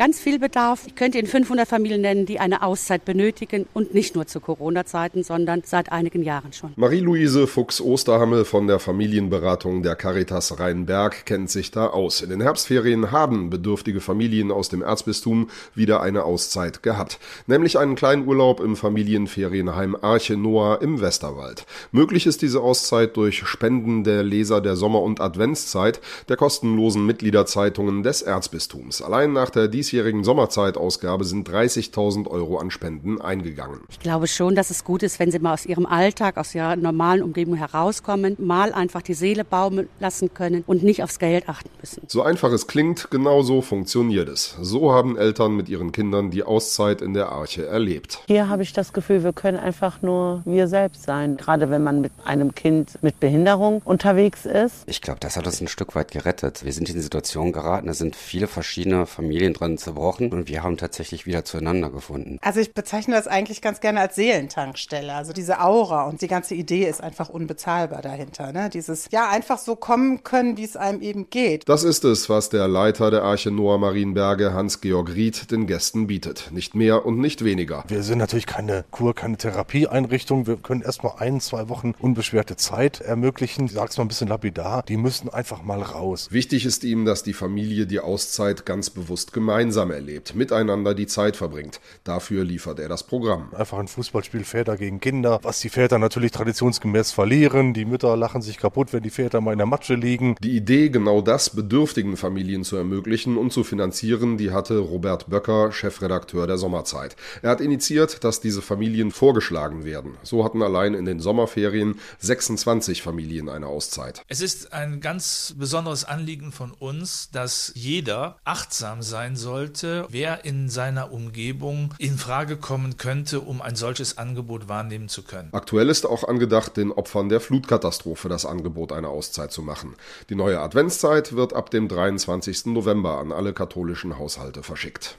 ganz viel Bedarf. Ich könnte Ihnen 500 Familien nennen, die eine Auszeit benötigen und nicht nur zu Corona-Zeiten, sondern seit einigen Jahren schon. Marie-Louise Fuchs-Osterhammel von der Familienberatung der Caritas Rheinberg kennt sich da aus. In den Herbstferien haben bedürftige Familien aus dem Erzbistum wieder eine Auszeit gehabt, nämlich einen kleinen Urlaub im Familienferienheim Arche Noah im Westerwald. Möglich ist diese Auszeit durch Spenden der Leser der Sommer- und Adventszeit der kostenlosen Mitgliederzeitungen des Erzbistums. Allein nach der dies diesjährigen Sommerzeitausgabe sind 30.000 Euro an Spenden eingegangen. Ich glaube schon, dass es gut ist, wenn Sie mal aus Ihrem Alltag, aus Ihrer normalen Umgebung herauskommen, mal einfach die Seele baumeln lassen können und nicht aufs Geld achten müssen. So einfach es klingt, genau so funktioniert es. So haben Eltern mit ihren Kindern die Auszeit in der Arche erlebt. Hier habe ich das Gefühl, wir können einfach nur wir selbst sein. Gerade wenn man mit einem Kind mit Behinderung unterwegs ist. Ich glaube, das hat uns ein Stück weit gerettet. Wir sind in die Situation geraten, da sind viele verschiedene Familien drin zerbrochen und wir haben tatsächlich wieder zueinander gefunden. Also ich bezeichne das eigentlich ganz gerne als Seelentankstelle. Also diese Aura und die ganze Idee ist einfach unbezahlbar dahinter. Ne? Dieses, ja, einfach so kommen können, wie es einem eben geht. Das ist es, was der Leiter der Arche Noah Marienberge, Hans-Georg Ried, den Gästen bietet. Nicht mehr und nicht weniger. Wir sind natürlich keine Kur, keine Therapieeinrichtung. Wir können erstmal ein, zwei Wochen unbeschwerte Zeit ermöglichen. Ich sag's mal ein bisschen lapidar. Die müssen einfach mal raus. Wichtig ist ihm, dass die Familie die Auszeit ganz bewusst gemeinsam gemeinsam erlebt, miteinander die Zeit verbringt. Dafür liefert er das Programm. Einfach ein Fußballspiel Väter gegen Kinder, was die Väter natürlich traditionsgemäß verlieren. Die Mütter lachen sich kaputt, wenn die Väter mal in der Matsche liegen. Die Idee, genau das bedürftigen Familien zu ermöglichen und zu finanzieren, die hatte Robert Böcker, Chefredakteur der Sommerzeit. Er hat initiiert, dass diese Familien vorgeschlagen werden. So hatten allein in den Sommerferien 26 Familien eine Auszeit. Es ist ein ganz besonderes Anliegen von uns, dass jeder achtsam sein soll sollte, wer in seiner Umgebung in Frage kommen könnte, um ein solches Angebot wahrnehmen zu können. Aktuell ist auch angedacht, den Opfern der Flutkatastrophe das Angebot einer Auszeit zu machen. Die neue Adventszeit wird ab dem 23. November an alle katholischen Haushalte verschickt.